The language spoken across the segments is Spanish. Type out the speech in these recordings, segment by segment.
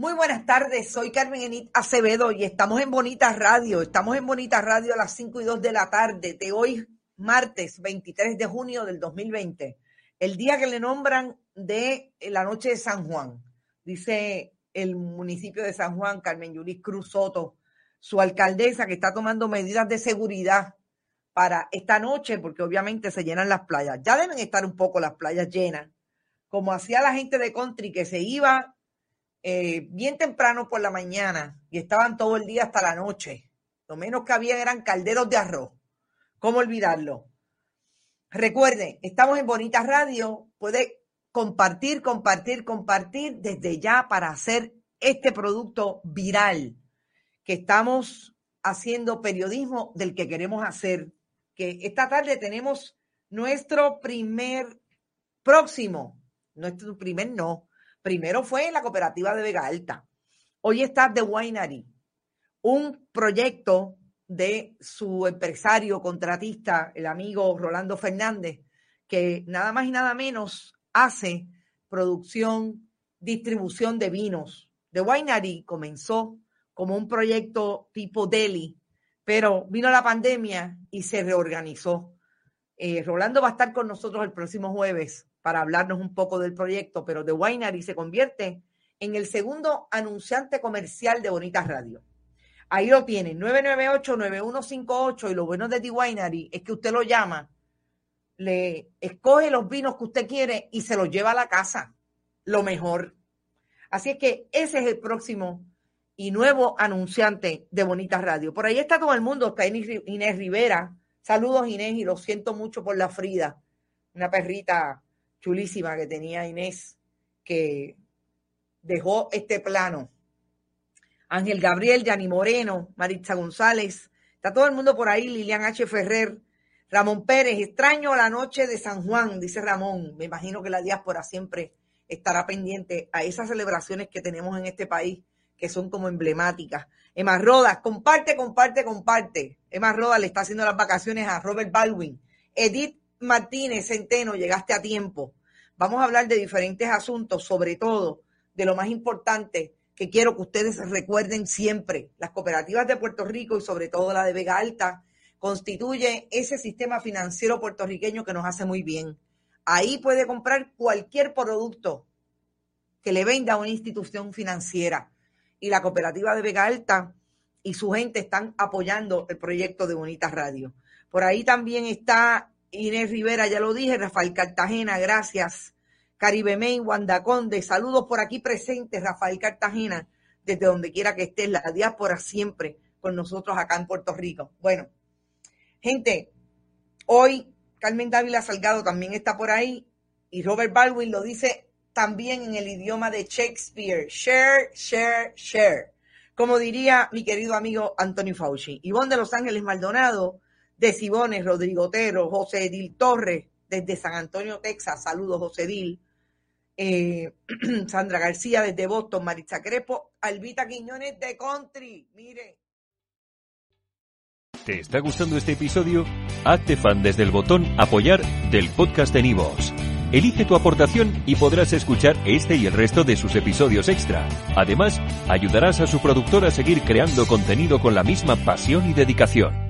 Muy buenas tardes, soy Carmen Acevedo y estamos en Bonita Radio. Estamos en Bonita Radio a las 5 y 2 de la tarde de hoy, martes 23 de junio del 2020, el día que le nombran de la noche de San Juan. Dice el municipio de San Juan, Carmen Yuris Cruz Soto, su alcaldesa que está tomando medidas de seguridad para esta noche, porque obviamente se llenan las playas. Ya deben estar un poco las playas llenas, como hacía la gente de country que se iba eh, bien temprano por la mañana y estaban todo el día hasta la noche. Lo menos que había eran calderos de arroz. ¿Cómo olvidarlo? Recuerden, estamos en Bonita Radio. Puede compartir, compartir, compartir desde ya para hacer este producto viral que estamos haciendo periodismo del que queremos hacer. Que esta tarde tenemos nuestro primer próximo, nuestro primer no, Primero fue la cooperativa de Vega Alta. Hoy está The Winery, un proyecto de su empresario contratista, el amigo Rolando Fernández, que nada más y nada menos hace producción, distribución de vinos. The Winery comenzó como un proyecto tipo deli, pero vino la pandemia y se reorganizó. Eh, Rolando va a estar con nosotros el próximo jueves para hablarnos un poco del proyecto, pero The Winery se convierte en el segundo anunciante comercial de Bonitas Radio. Ahí lo tienen, 998-9158 y lo bueno de The Winery es que usted lo llama, le escoge los vinos que usted quiere y se los lleva a la casa, lo mejor. Así es que ese es el próximo y nuevo anunciante de Bonitas Radio. Por ahí está todo el mundo, está Inés Rivera. Saludos Inés y lo siento mucho por la Frida, una perrita chulísima que tenía Inés que dejó este plano. Ángel Gabriel, Yani Moreno, Maritza González, está todo el mundo por ahí, Lilian H. Ferrer, Ramón Pérez, extraño la noche de San Juan, dice Ramón. Me imagino que la diáspora siempre estará pendiente a esas celebraciones que tenemos en este país, que son como emblemáticas. Emma Rodas, comparte, comparte, comparte. Emma Rodas le está haciendo las vacaciones a Robert Baldwin. Edith Martínez Centeno, llegaste a tiempo. Vamos a hablar de diferentes asuntos, sobre todo de lo más importante, que quiero que ustedes recuerden siempre. Las cooperativas de Puerto Rico y sobre todo la de Vega Alta constituye ese sistema financiero puertorriqueño que nos hace muy bien. Ahí puede comprar cualquier producto que le venda a una institución financiera. Y la cooperativa de Vega Alta y su gente están apoyando el proyecto de Bonita Radio. Por ahí también está Inés Rivera, ya lo dije, Rafael Cartagena, gracias. Caribe Main, Wanda Conde, saludos por aquí presentes, Rafael Cartagena, desde donde quiera que esté, la diáspora siempre con nosotros acá en Puerto Rico. Bueno, gente, hoy Carmen Dávila Salgado también está por ahí y Robert Baldwin lo dice también en el idioma de Shakespeare. Share, share, share. Como diría mi querido amigo Anthony Fauci. Ivonne de Los Ángeles Maldonado, de Cibones, Rodrigo Otero, José Edil Torres, desde San Antonio, Texas. Saludos, José Edil. Eh, Sandra García desde Boston, Maritza Crepo, Albita Quiñones de Country. Mire. ¿Te está gustando este episodio? Hazte fan desde el botón Apoyar del podcast de Nivos. Elige tu aportación y podrás escuchar este y el resto de sus episodios extra. Además, ayudarás a su productor a seguir creando contenido con la misma pasión y dedicación.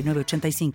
85